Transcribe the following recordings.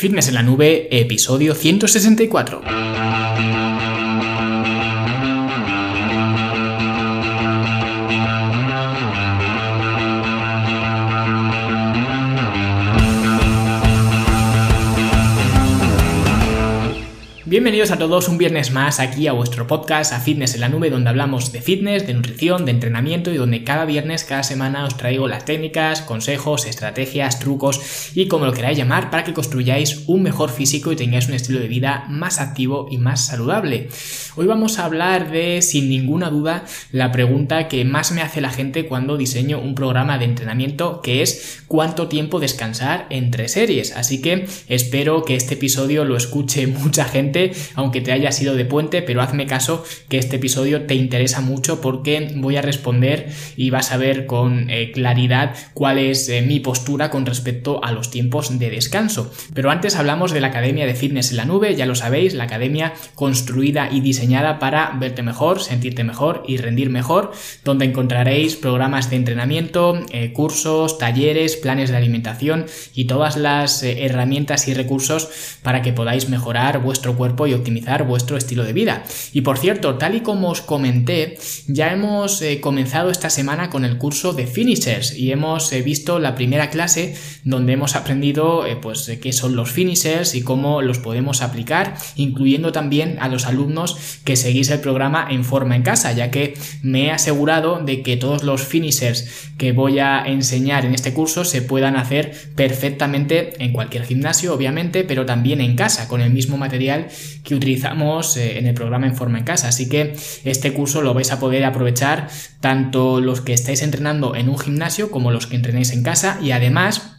Fitness en la Nube, episodio 164. Bienvenidos a todos un viernes más aquí a vuestro podcast, a Fitness en la Nube, donde hablamos de fitness, de nutrición, de entrenamiento y donde cada viernes, cada semana os traigo las técnicas, consejos, estrategias, trucos y como lo queráis llamar para que construyáis un mejor físico y tengáis un estilo de vida más activo y más saludable. Hoy vamos a hablar de, sin ninguna duda, la pregunta que más me hace la gente cuando diseño un programa de entrenamiento, que es cuánto tiempo descansar entre series. Así que espero que este episodio lo escuche mucha gente aunque te haya sido de puente, pero hazme caso que este episodio te interesa mucho porque voy a responder y vas a ver con eh, claridad cuál es eh, mi postura con respecto a los tiempos de descanso. Pero antes hablamos de la Academia de Fitness en la Nube, ya lo sabéis, la academia construida y diseñada para verte mejor, sentirte mejor y rendir mejor, donde encontraréis programas de entrenamiento, eh, cursos, talleres, planes de alimentación y todas las herramientas y recursos para que podáis mejorar vuestro cuerpo y optimizar vuestro estilo de vida. Y por cierto, tal y como os comenté, ya hemos eh, comenzado esta semana con el curso de finishers y hemos eh, visto la primera clase donde hemos aprendido eh, pues qué son los finishers y cómo los podemos aplicar, incluyendo también a los alumnos que seguís el programa en forma en casa, ya que me he asegurado de que todos los finishers que voy a enseñar en este curso se puedan hacer perfectamente en cualquier gimnasio, obviamente, pero también en casa con el mismo material que utilizamos eh, en el programa en forma en casa. Así que este curso lo vais a poder aprovechar tanto los que estáis entrenando en un gimnasio como los que entrenéis en casa y además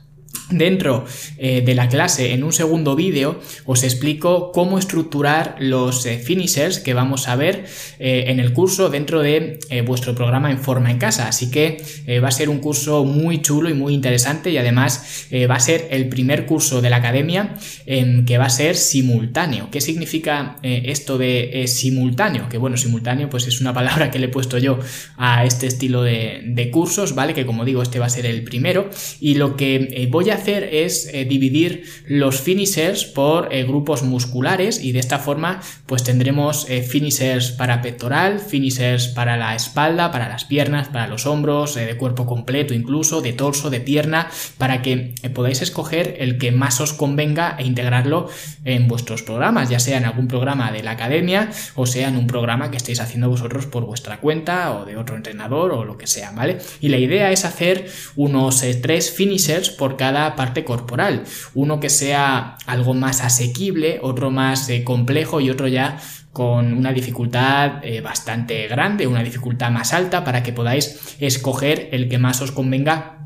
Dentro eh, de la clase, en un segundo vídeo, os explico cómo estructurar los eh, finishers que vamos a ver eh, en el curso dentro de vuestro programa en forma en casa. Así que va a ser un curso muy chulo y muy interesante y además va a ser el primer curso de la academia que va a ser simultáneo. ¿Qué significa esto de simultáneo? Que bueno, simultáneo pues es una palabra que le he puesto yo a este estilo de, de cursos, ¿vale? Que como digo, este va a ser el primero y lo que voy a hacer es eh, dividir los finishers por eh, grupos musculares y de esta forma pues tendremos eh, finishers para pectoral, finishers para la espalda, para las piernas, para los hombros, de cuerpo completo incluso, de torso, de pierna, para que podáis escoger el que más os convenga e integrarlo en vuestros programas, ya sea en algún programa de la academia o sea en un programa que estéis haciendo vosotros por vuestra cuenta o de otro entrenador o lo que sea, ¿vale? Y la idea es hacer unos tres finishers por cada parte corporal. Uno que sea algo más asequible, otro más eh, complejo y otro ya con una dificultad eh, bastante grande, una dificultad más alta para que podáis escoger el que más os convenga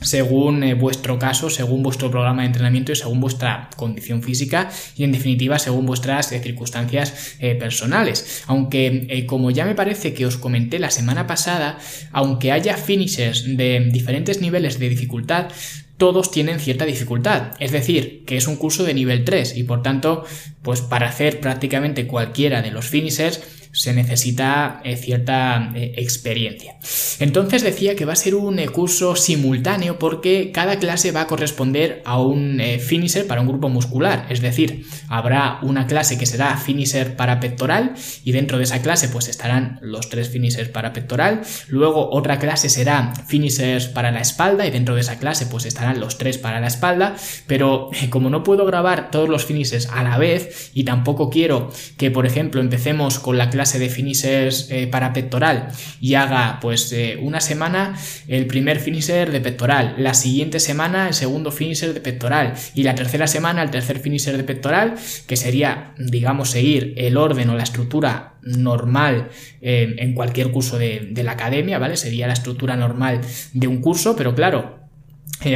según eh, vuestro caso, según vuestro programa de entrenamiento y según vuestra condición física y en definitiva según vuestras circunstancias personales. Aunque como ya me parece que os comenté la semana pasada, aunque haya finishers de diferentes niveles de dificultad, todos tienen cierta dificultad. Es decir, que es un curso de nivel 3 y por tanto, pues para hacer prácticamente cualquiera de los finishers se necesita eh, cierta eh, experiencia. Entonces decía que va a ser un eh, curso simultáneo porque cada clase va a corresponder a un finisher para un grupo muscular. Es decir, habrá una clase que será finisher para pectoral y dentro de esa clase pues estarán los tres finishers para pectoral. Luego otra clase será finishers para la espalda y dentro de esa clase pues estarán los tres para la espalda. Pero como no puedo grabar todos los finishers a la vez y tampoco quiero que por ejemplo empecemos con la clase se de finishers eh, para pectoral y haga pues eh, una semana el primer finisher de pectoral, la siguiente semana el segundo finisher de pectoral y la tercera semana el tercer finisher de pectoral, que sería, digamos, seguir el orden o la estructura normal eh, en cualquier curso de, de la academia, ¿vale? Sería la estructura normal de un curso, pero claro,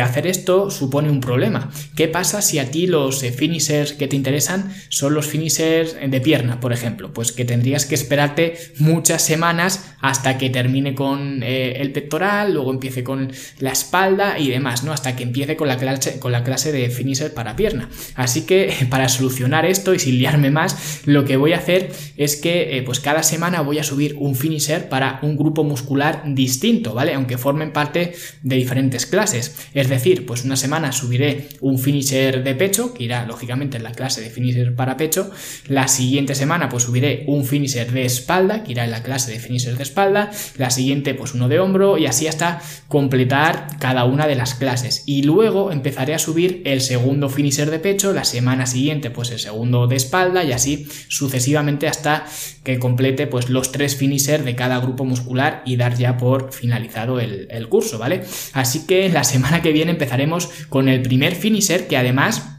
hacer esto supone un problema. ¿Qué pasa si a ti los eh, finishers que te interesan son los finishers de pierna, por ejemplo? Pues que tendrías que esperarte muchas semanas hasta que termine con eh, el pectoral, luego empiece con la espalda y demás, ¿no? Hasta que empiece con la clase, con la clase de finisher para pierna. Así que para solucionar esto y sin liarme más, lo que voy a hacer es que eh, pues cada semana voy a subir un finisher para un grupo muscular distinto, ¿vale? Aunque formen parte de diferentes clases. Es decir, pues una semana subiré un finisher de pecho, que irá lógicamente en la clase de finisher para pecho. La siguiente semana pues subiré un finisher de espalda, que irá en la clase de finisher de espalda. La siguiente pues uno de hombro y así hasta completar cada una de las clases. Y luego empezaré a subir el segundo finisher de pecho, la semana siguiente pues el segundo de espalda y así sucesivamente hasta que complete pues los tres finisher de cada grupo muscular y dar ya por finalizado el, el curso, ¿vale? Así que la semana que viene empezaremos con el primer finisher que además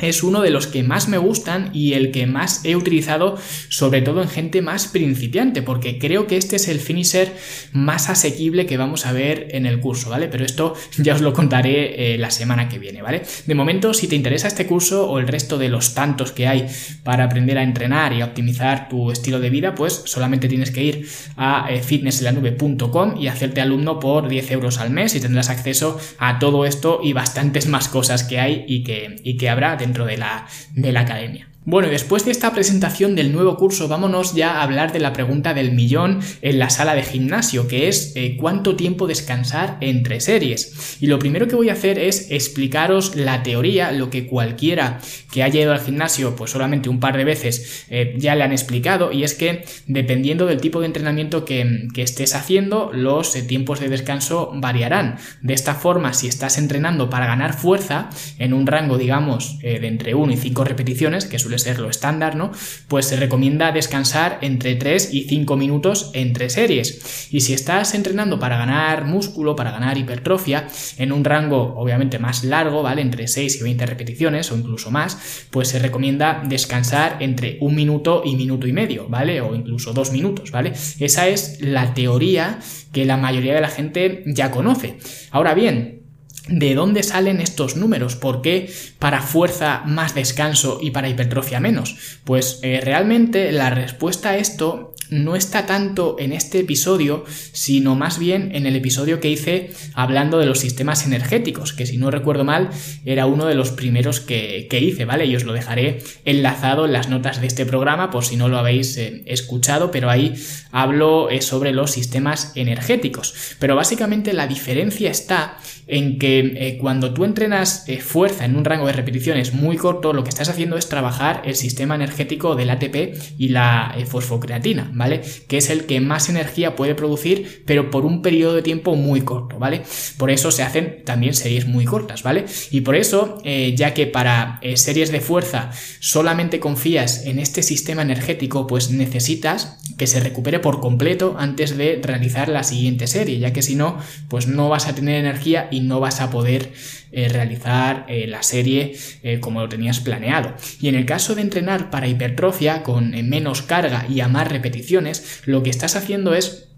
es uno de los que más me gustan y el que más he utilizado sobre todo en gente más principiante porque creo que este es el finisher más asequible que vamos a ver en el curso, ¿vale? Pero esto ya os lo contaré eh, la semana que viene, ¿vale? De momento, si te interesa este curso o el resto de los tantos que hay para aprender a entrenar y a optimizar tu estilo de vida, pues solamente tienes que ir a eh, fitnesselanube.com y hacerte alumno por 10 euros al mes y tendrás acceso a todo esto y bastantes más cosas que hay y que, y que habrá dentro de la, de la academia. Bueno, después de esta presentación del nuevo curso, vámonos ya a hablar de la pregunta del millón en la sala de gimnasio, que es eh, cuánto tiempo descansar entre series. Y lo primero que voy a hacer es explicaros la teoría, lo que cualquiera que haya ido al gimnasio, pues solamente un par de veces, eh, ya le han explicado, y es que dependiendo del tipo de entrenamiento que, estés haciendo, los eh, tiempos de descanso variarán. De esta forma, si estás entrenando para ganar fuerza en un rango, digamos, de entre 1 y 5 repeticiones, que suele ser lo estándar, ¿no? Pues se recomienda descansar entre 3 y 5 minutos entre series. Y si estás entrenando para ganar músculo, para ganar hipertrofia, en un rango obviamente más largo, ¿vale? Entre 6 y 20 repeticiones o incluso más, pues se recomienda descansar entre un minuto y minuto y medio, ¿vale? O incluso dos minutos, ¿vale? Esa es la teoría que la mayoría de la gente ya conoce. Ahora bien, ¿De dónde salen estos números? ¿Por qué para fuerza más descanso y para hipertrofia menos? Pues eh, realmente la respuesta a esto no está tanto en este episodio, sino más bien en el episodio que hice hablando de los sistemas energéticos, que si no recuerdo mal era uno de los primeros que, hice, ¿vale? Y os lo dejaré enlazado en las notas de este programa por si no lo habéis eh, escuchado, pero ahí hablo eh, sobre los sistemas energéticos. Pero básicamente la diferencia está en que eh, cuando tú entrenas fuerza en un rango de repeticiones muy corto, lo que estás haciendo es trabajar el sistema energético del ATP y la fosfocreatina, ¿vale? Que es el que más energía puede producir, pero por un periodo de tiempo muy corto, ¿vale? Por eso se hacen también series muy cortas, ¿vale? Y por eso, eh, ya que para eh, series de fuerza solamente confías en este sistema energético, pues necesitas que se recupere por completo antes de realizar la siguiente serie, ya que si no, pues no vas a tener energía y no vas a poder eh, realizar la serie como lo tenías planeado. Y en el caso de entrenar para hipertrofia con menos carga y a más repeticiones, lo que estás haciendo es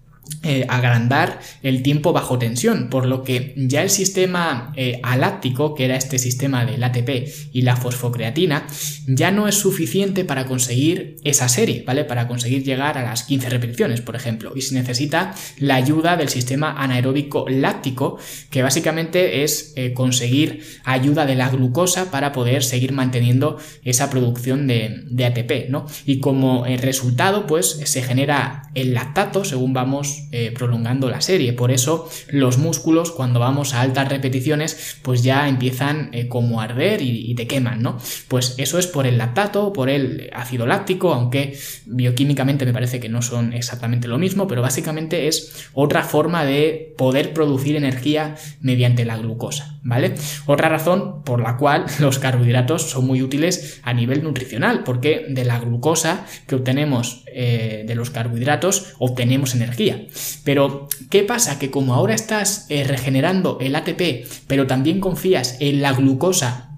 eh, agrandar el tiempo bajo tensión, por lo que ya el sistema eh, aláctico, que era este sistema del ATP y la fosfocreatina, ya no es suficiente para conseguir esa serie, ¿vale? Para conseguir llegar a las 15 repeticiones, por ejemplo, y se necesita la ayuda del sistema anaeróbico láctico, que básicamente es eh, conseguir ayuda de la glucosa para poder seguir manteniendo esa producción de, de ATP, ¿no? Y como resultado, pues se genera el lactato según vamos eh, prolongando la serie. Por eso los músculos cuando vamos a altas repeticiones pues ya empiezan eh, como a arder y, te queman, ¿no? Pues eso es por el lactato, por el ácido láctico, aunque bioquímicamente me parece que no son exactamente lo mismo, pero básicamente es otra forma de poder producir energía mediante la glucosa, ¿vale? Otra razón por la cual los carbohidratos son muy útiles a nivel nutricional, porque de la glucosa que obtenemos eh, de los carbohidratos obtenemos energía. Pero, ¿qué pasa? Que como ahora estás eh, regenerando el ATP, pero también confías en la glucosa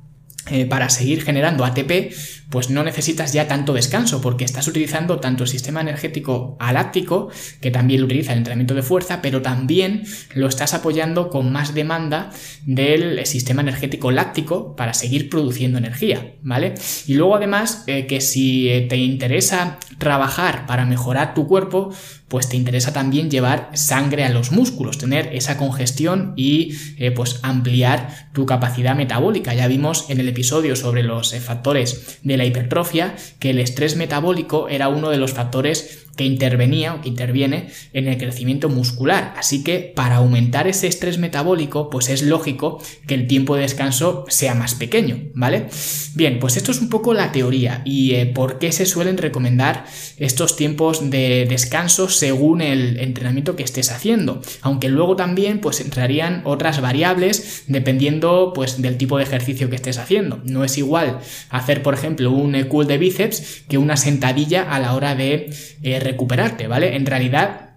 eh, para seguir generando ATP, pues no necesitas ya tanto descanso porque estás utilizando tanto el sistema energético aláctico, que también lo utiliza el entrenamiento de fuerza, pero también lo estás apoyando con más demanda del sistema energético láctico para seguir produciendo energía, ¿vale? Y luego además eh, que si eh, te interesa trabajar para mejorar tu cuerpo, pues te interesa también llevar sangre a los músculos, tener esa congestión y eh, pues ampliar tu capacidad metabólica. Ya vimos en el episodio sobre los factores de la hipertrofia que el estrés metabólico era uno de los factores que intervenía o que interviene en el crecimiento muscular. Así que para aumentar ese estrés metabólico, pues es lógico que el tiempo de descanso sea más pequeño, ¿vale? Bien, pues esto es un poco la teoría y eh, por qué se suelen recomendar estos tiempos de descanso según el entrenamiento que estés haciendo. Aunque luego también pues entrarían otras variables dependiendo pues del tipo de ejercicio que estés haciendo. No es igual hacer, por ejemplo, un cool de bíceps que una sentadilla a la hora de eh, recuperarte, ¿vale? En realidad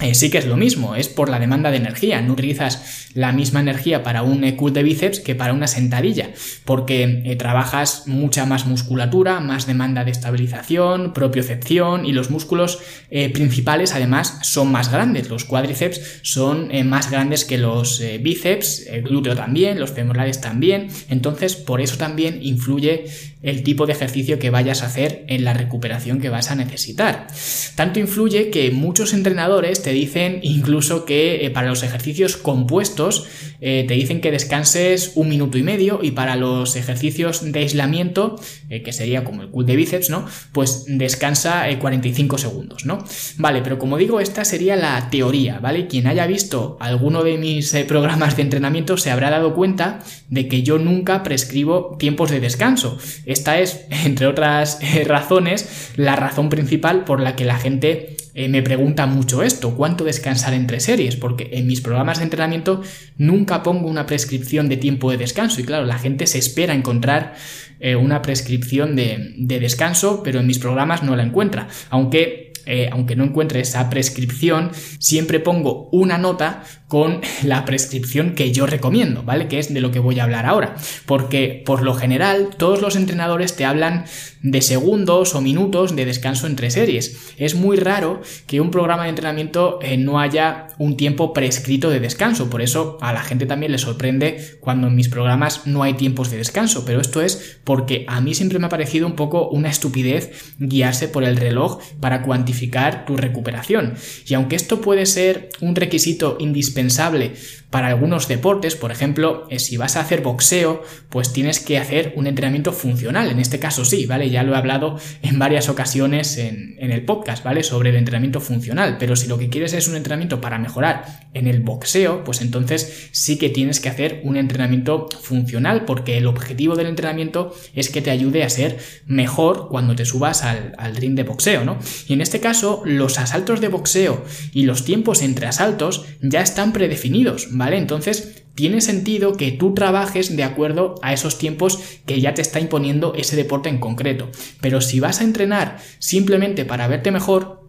eh, sí que es lo mismo, es por la demanda de energía. No utilizas la misma energía para un curl de bíceps que para una sentadilla, porque eh, trabajas mucha más musculatura, más demanda de estabilización, propiocepción y los músculos eh, principales además son más grandes. Los cuádriceps son más grandes que los bíceps, el glúteo también, los femorales también. Entonces, por eso también influye el tipo de ejercicio que vayas a hacer en la recuperación que vas a necesitar. Tanto influye que muchos entrenadores te dicen incluso que eh, para los ejercicios compuestos eh, te dicen que descanses un minuto y medio y para los ejercicios de aislamiento, eh, que sería como el cool de bíceps, ¿no? Pues descansa 45 segundos, ¿no? Vale, pero como digo, esta sería la teoría, ¿vale? Quien haya visto alguno de mis programas de entrenamiento se habrá dado cuenta de que yo nunca prescribo tiempos de descanso esta es, entre otras razones, la razón principal por la que la gente eh, me pregunta mucho esto, ¿cuánto descansar entre series? Porque en mis programas de entrenamiento nunca pongo una prescripción de tiempo de descanso y claro, la gente se espera encontrar eh, una prescripción de, de descanso, pero en mis programas no la encuentra. Aunque eh, aunque no encuentre esa prescripción, siempre pongo una nota con la prescripción que yo recomiendo, ¿vale? Que es de lo que voy a hablar ahora. Porque por lo general todos los entrenadores te hablan de segundos o minutos de descanso entre series. Es muy raro que un programa de entrenamiento eh, no haya un tiempo prescrito de descanso. Por eso a la gente también le sorprende cuando en mis programas no hay tiempos de descanso. Pero esto es porque a mí siempre me ha parecido un poco una estupidez guiarse por el reloj para cuantificar tu recuperación. Y aunque esto puede ser un requisito indispensable para algunos deportes, por ejemplo, eh, si vas a hacer boxeo, pues tienes que hacer un entrenamiento funcional. En este caso sí, ¿vale? Ya lo he hablado en varias ocasiones en, el podcast, ¿vale? Sobre el entrenamiento funcional. Pero si lo que quieres es un entrenamiento para mejorar en el boxeo, pues entonces sí que tienes que hacer un entrenamiento funcional, porque el objetivo del entrenamiento es que te ayude a ser mejor cuando te subas al, al ring de boxeo, ¿no? Y en este caso, los asaltos de boxeo y los tiempos entre asaltos ya están predefinidos, ¿vale? Entonces, tiene sentido que tú trabajes de acuerdo a esos tiempos que ya te está imponiendo ese deporte en concreto. Pero si vas a entrenar simplemente para verte mejor,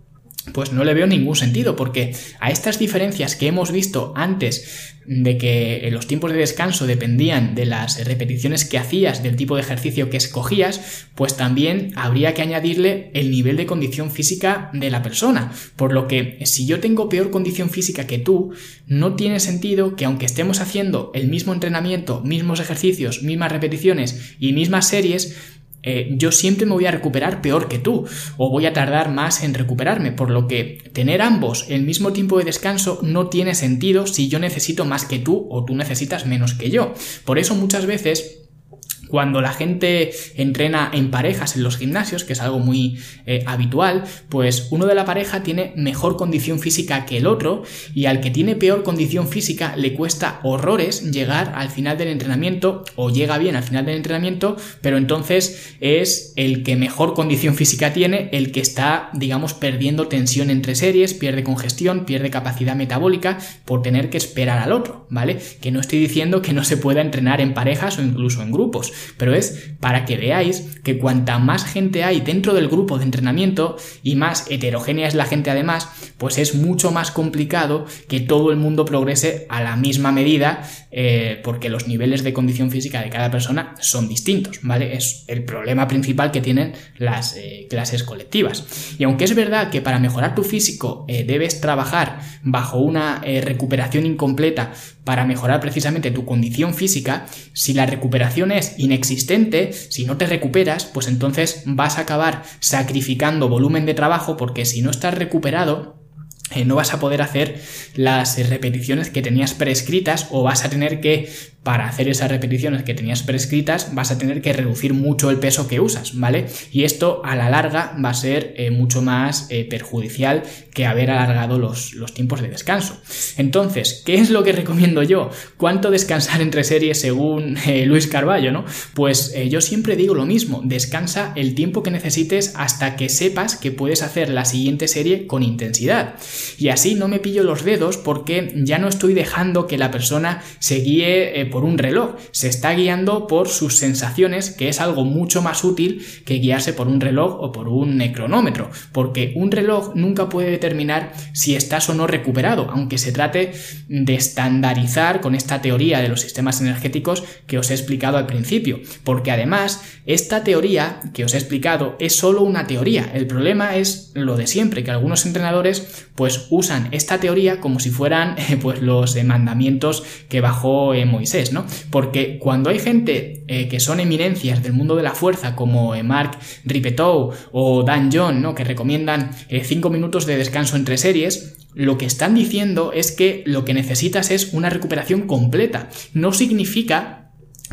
pues no le veo ningún sentido, porque a estas diferencias que hemos visto antes de que los tiempos de descanso dependían de las repeticiones que hacías, del tipo de ejercicio que escogías, pues también habría que añadirle el nivel de condición física de la persona. Por lo que si yo tengo peor condición física que tú, no tiene sentido que aunque estemos haciendo el mismo entrenamiento, mismos ejercicios, mismas repeticiones y mismas series, eh, yo siempre me voy a recuperar peor que tú o voy a tardar más en recuperarme, por lo que tener ambos el mismo tiempo de descanso no tiene sentido si yo necesito más que tú o tú necesitas menos que yo. Por eso muchas veces cuando la gente entrena en parejas en los gimnasios, que es algo muy eh, habitual, pues uno de la pareja tiene mejor condición física que el otro y al que tiene peor condición física le cuesta horrores llegar al final del entrenamiento o llega bien al final del entrenamiento, pero entonces es el que mejor condición física tiene, el que está, digamos, perdiendo tensión entre series, pierde congestión, pierde capacidad metabólica por tener que esperar al otro, ¿vale? Que no estoy diciendo que no se pueda entrenar en parejas o incluso en grupos, pero es para que veáis que cuanta más gente hay dentro del grupo de entrenamiento y más heterogénea es la gente además, pues es mucho más complicado que todo el mundo progrese a la misma medida eh, porque los niveles de condición física de cada persona son distintos, ¿vale? Es el problema principal que tienen las eh, clases colectivas. Y aunque es verdad que para mejorar tu físico eh, debes trabajar bajo una recuperación incompleta para mejorar precisamente tu condición física, si la recuperación es inexistente, si no te recuperas, pues entonces vas a acabar sacrificando volumen de trabajo porque si no estás recuperado, eh, no vas a poder hacer las repeticiones que tenías prescritas o vas a tener que para hacer esas repeticiones que tenías prescritas vas a tener que reducir mucho el peso que usas, ¿vale? Y esto a la larga va a ser eh, mucho más eh, perjudicial que haber alargado los, los, tiempos de descanso. Entonces, ¿qué es lo que recomiendo yo? ¿Cuánto descansar entre series según eh, Luis Carballo, no? Pues yo siempre digo lo mismo, descansa el tiempo que necesites hasta que sepas que puedes hacer la siguiente serie con intensidad. Y así no me pillo los dedos porque ya no estoy dejando que la persona se guíe por un reloj, se está guiando por sus sensaciones, que es algo mucho más útil que guiarse por un reloj o por un cronómetro, porque un reloj nunca puede determinar si estás o no recuperado, aunque se trate de estandarizar con esta teoría de los sistemas energéticos que os he explicado al principio, porque además esta teoría que os he explicado es solo una teoría, el problema es lo de siempre, que algunos entrenadores pues usan esta teoría como si fueran pues los mandamientos que bajó Moisés ¿no? Porque cuando hay gente eh, que son eminencias del mundo de la fuerza, como eh, Mark Ripetou o Dan John, ¿no? Que recomiendan 5 eh, minutos de descanso entre series, lo que están diciendo es que lo que necesitas es una recuperación completa. No significa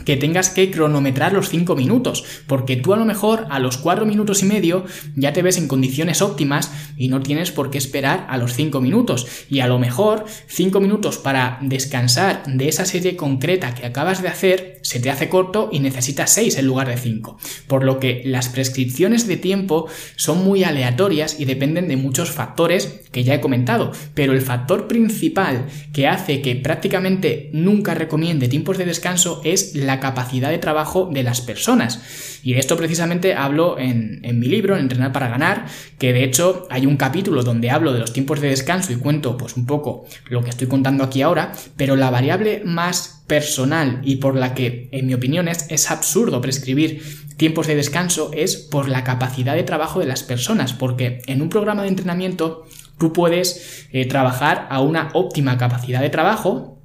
que tengas que cronometrar los 5 minutos, porque tú a lo mejor a los 4 minutos y medio ya te ves en condiciones óptimas y no tienes por qué esperar a los 5 minutos. Y a lo mejor 5 minutos para descansar de esa serie concreta que acabas de hacer se te hace corto y necesitas 6 en lugar de 5. Por lo que las prescripciones de tiempo son muy aleatorias y dependen de muchos factores que ya he comentado, pero el factor principal que hace que prácticamente nunca recomiende tiempos de descanso es la la capacidad de trabajo de las personas. Y de esto precisamente hablo en, mi libro, en Entrenar para Ganar, que de hecho hay un capítulo donde hablo de los tiempos de descanso y cuento pues un poco lo que estoy contando aquí ahora, pero la variable más personal y por la que, en mi opinión, es, es absurdo prescribir tiempos de descanso es por la capacidad de trabajo de las personas, porque en un programa de entrenamiento tú puedes eh, trabajar a una óptima capacidad de trabajo,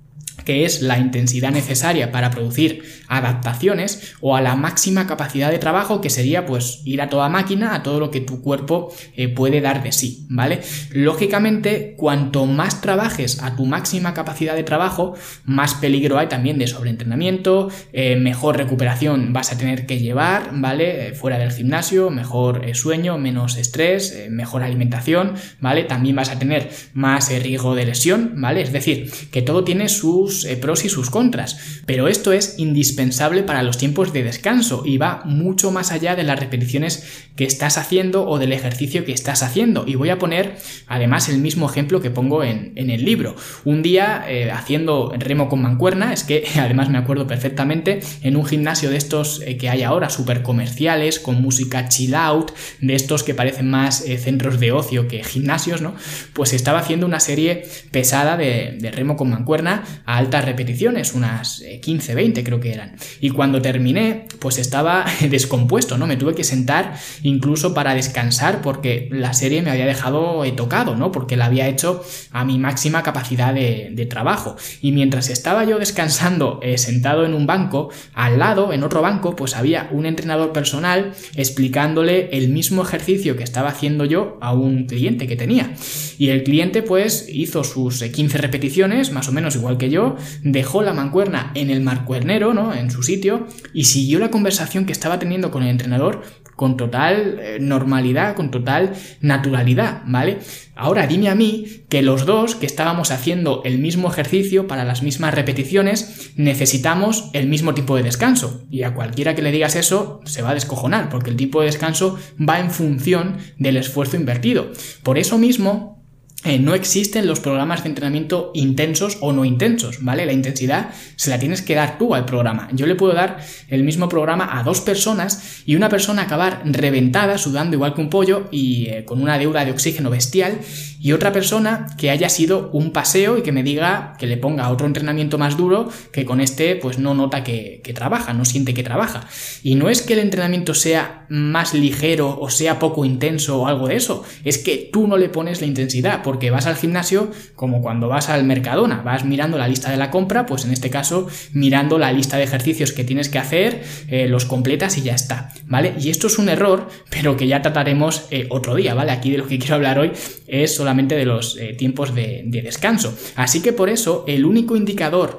que es la intensidad necesaria para producir adaptaciones o a la máxima capacidad de trabajo que sería pues ir a toda máquina a todo lo que tu cuerpo eh, puede dar de sí, ¿vale? Lógicamente, cuanto más trabajes a tu máxima capacidad de trabajo, más peligro hay también de sobreentrenamiento, eh, mejor recuperación vas a tener que llevar, ¿vale? Eh, fuera del gimnasio, mejor sueño, menos estrés, mejor alimentación, ¿vale? También vas a tener más riesgo de lesión, ¿vale? Es decir, que todo tiene sus eh, pros y sus contras, pero esto es indispensable para los tiempos de descanso y va mucho más allá de las repeticiones que estás haciendo o del ejercicio que estás haciendo. Y voy a poner además el mismo ejemplo que pongo en, el libro. Un día eh, haciendo remo con mancuerna, es que además me acuerdo perfectamente, en un gimnasio de estos eh, que hay ahora, súper comerciales, con música chill out, de estos que parecen más centros de ocio que gimnasios, ¿no? Pues estaba haciendo una serie pesada de remo con mancuerna altas repeticiones, unas 15, eh, 20 creo que eran. Y cuando terminé, pues estaba descompuesto, ¿no? Me tuve que sentar incluso para descansar porque la serie me había dejado eh, tocado, ¿no? Porque la había hecho a mi máxima capacidad de, trabajo. Y mientras estaba yo descansando eh, sentado en un banco, al lado, en otro banco, pues había un entrenador personal explicándole el mismo ejercicio que estaba haciendo yo a un cliente que tenía. Y el cliente pues hizo sus 15 repeticiones, más o menos igual que yo, dejó la mancuerna en el marcuernero, ¿no? En su sitio, y siguió la conversación que estaba teniendo con el entrenador con total eh, normalidad, con total naturalidad, ¿vale? Ahora dime a mí que los dos que estábamos haciendo el mismo ejercicio para las mismas repeticiones necesitamos el mismo tipo de descanso. Y a cualquiera que le digas eso se va a descojonar, porque el tipo de descanso va en función del esfuerzo invertido. Por eso mismo, eh, no existen los programas de entrenamiento intensos o no intensos, ¿vale? La intensidad se la tienes que dar tú al programa. Yo le puedo dar el mismo programa a dos personas y una persona acabar reventada, sudando igual que un pollo y eh, con una deuda de oxígeno bestial y otra persona que haya sido un paseo y que me diga que le ponga otro entrenamiento más duro que con este pues no nota que, que trabaja, no siente que trabaja. Y no es que el entrenamiento sea más ligero o sea poco intenso o algo de eso, es que tú no le pones la intensidad porque vas al gimnasio como cuando vas al Mercadona, vas mirando la lista de la compra, pues en este caso mirando la lista de ejercicios que tienes que hacer, eh, los completas y ya está, ¿vale? Y esto es un error, pero que ya trataremos eh, otro día, ¿vale? Aquí de lo que quiero hablar hoy es solamente de los eh, tiempos de, de, descanso. Así que por eso el único indicador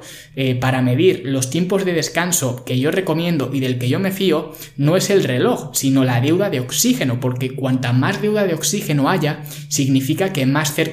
para medir los tiempos de descanso que yo recomiendo y del que yo me fío no es el reloj, sino la deuda de oxígeno, porque cuanta más deuda de oxígeno haya, significa que más cerca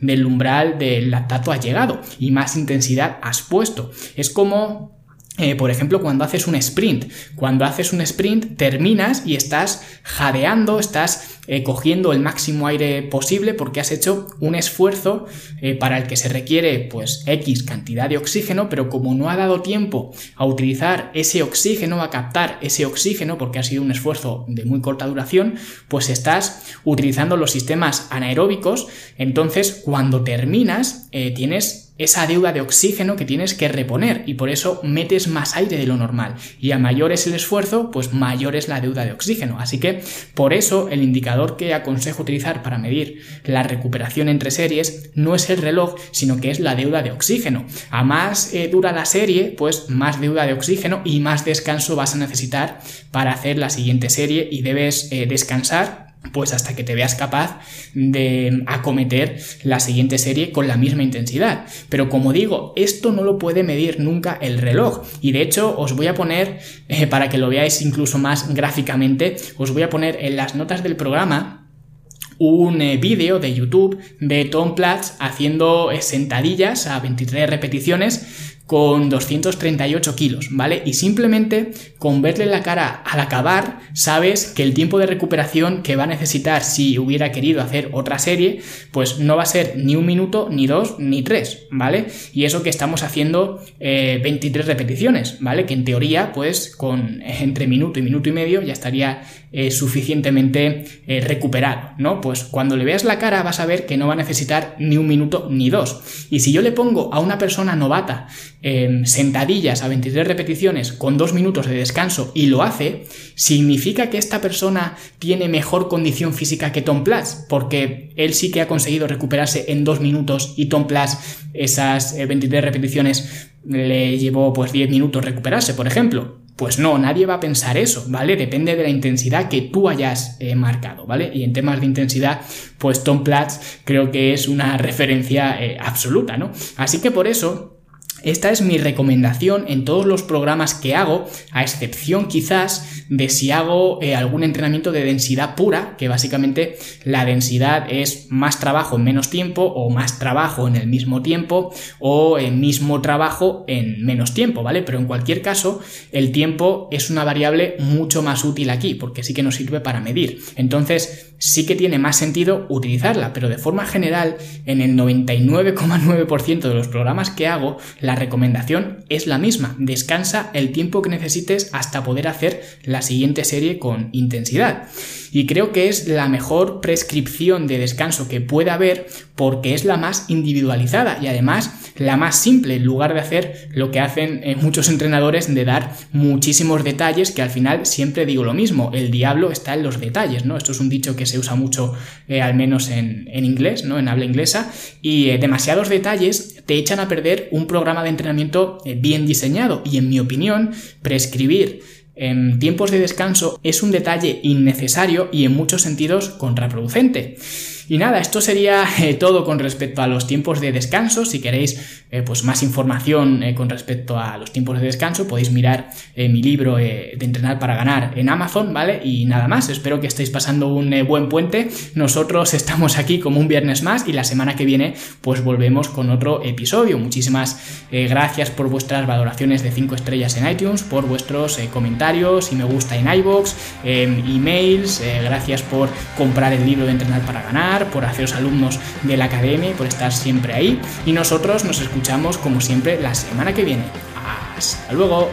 del umbral del lactato has llegado y más intensidad has puesto. Es como eh, por ejemplo, cuando haces un sprint. Cuando haces un sprint, terminas y estás jadeando, estás eh, cogiendo el máximo aire posible porque has hecho un esfuerzo eh, para el que se requiere pues X cantidad de oxígeno, pero como no ha dado tiempo a utilizar ese oxígeno, a captar ese oxígeno, porque ha sido un esfuerzo de muy corta duración, pues estás utilizando los sistemas anaeróbicos. Entonces, cuando terminas, tienes esa deuda de oxígeno que tienes que reponer y por eso metes más aire de lo normal. Y a mayor es el esfuerzo pues mayor es la deuda de oxígeno. Así que por eso el indicador que aconsejo utilizar para medir la recuperación entre series no es el reloj sino que es la deuda de oxígeno. A más eh, dura la serie pues más deuda de oxígeno y más descanso vas a necesitar para hacer la siguiente serie y debes eh, descansar pues hasta que te veas capaz de acometer la siguiente serie con la misma intensidad. Pero como digo, esto no lo puede medir nunca el reloj. Y de hecho os voy a poner, eh, para que lo veáis incluso más gráficamente, os voy a poner en las notas del programa un eh, vídeo de YouTube de Tom Platz haciendo eh, sentadillas a 23 repeticiones con 238 kilos, ¿vale? Y simplemente con verle la cara al acabar, sabes que el tiempo de recuperación que va a necesitar si hubiera querido hacer otra serie, pues no va a ser ni un minuto, ni dos, ni tres, ¿vale? Y eso que estamos haciendo 23 eh, repeticiones, ¿vale? Que en teoría, pues con entre minuto y minuto y medio ya estaría eh, suficientemente eh, recuperado, ¿no? Pues cuando le veas la cara vas a ver que no va a necesitar ni un minuto ni dos. Y si yo le pongo a una persona novata sentadillas a 23 repeticiones con dos minutos de descanso y lo hace, significa que esta persona tiene mejor condición física que Tom Platz, porque él sí que ha conseguido recuperarse en dos minutos y Tom Platz esas 23 eh, repeticiones le llevó pues 10 minutos recuperarse, por ejemplo. Pues no, nadie va a pensar eso, ¿vale? Depende de la intensidad que tú hayas eh, marcado, ¿vale? Y en temas de intensidad, pues Tom Platz creo que es una referencia eh, absoluta, ¿no? Así que por eso esta es mi recomendación en todos los programas que hago, a excepción quizás de si hago eh, algún entrenamiento de densidad pura, que básicamente la densidad es más trabajo en menos tiempo o más trabajo en el mismo tiempo o el mismo trabajo en menos tiempo, ¿vale? Pero en cualquier caso, el tiempo es una variable mucho más útil aquí, porque sí que nos sirve para medir. Entonces, sí que tiene más sentido utilizarla, pero de forma general, en el 99,9% de los programas que hago, la recomendación es la misma, descansa el tiempo que necesites hasta poder hacer la siguiente serie con intensidad. Y creo que es la mejor prescripción de descanso que puede haber porque es la más individualizada y además la más simple, en lugar de hacer lo que hacen eh, muchos entrenadores de dar muchísimos detalles, que al final siempre digo lo mismo, el diablo está en los detalles, ¿no? Esto es un dicho que se usa mucho, eh, al menos en, inglés, ¿no? En habla inglesa, y eh, demasiados detalles te echan a perder un programa de entrenamiento bien diseñado y en mi opinión, prescribir en tiempos de descanso es un detalle innecesario y en muchos sentidos contraproducente. Y nada, esto sería eh, todo con respecto a los tiempos de descanso. Si queréis pues más información con respecto a los tiempos de descanso, podéis mirar mi libro de entrenar para ganar en Amazon, ¿vale? Y nada más, espero que estéis pasando un buen puente. Nosotros estamos aquí como un viernes más y la semana que viene pues volvemos con otro episodio. Muchísimas gracias por vuestras valoraciones de 5 estrellas en iTunes, por vuestros comentarios y me gusta en iBox, emails, gracias por comprar el libro de entrenar para ganar, por haceros alumnos de la academia, por estar siempre ahí. Y nosotros nos escuchamos como siempre la semana que viene. Hasta luego.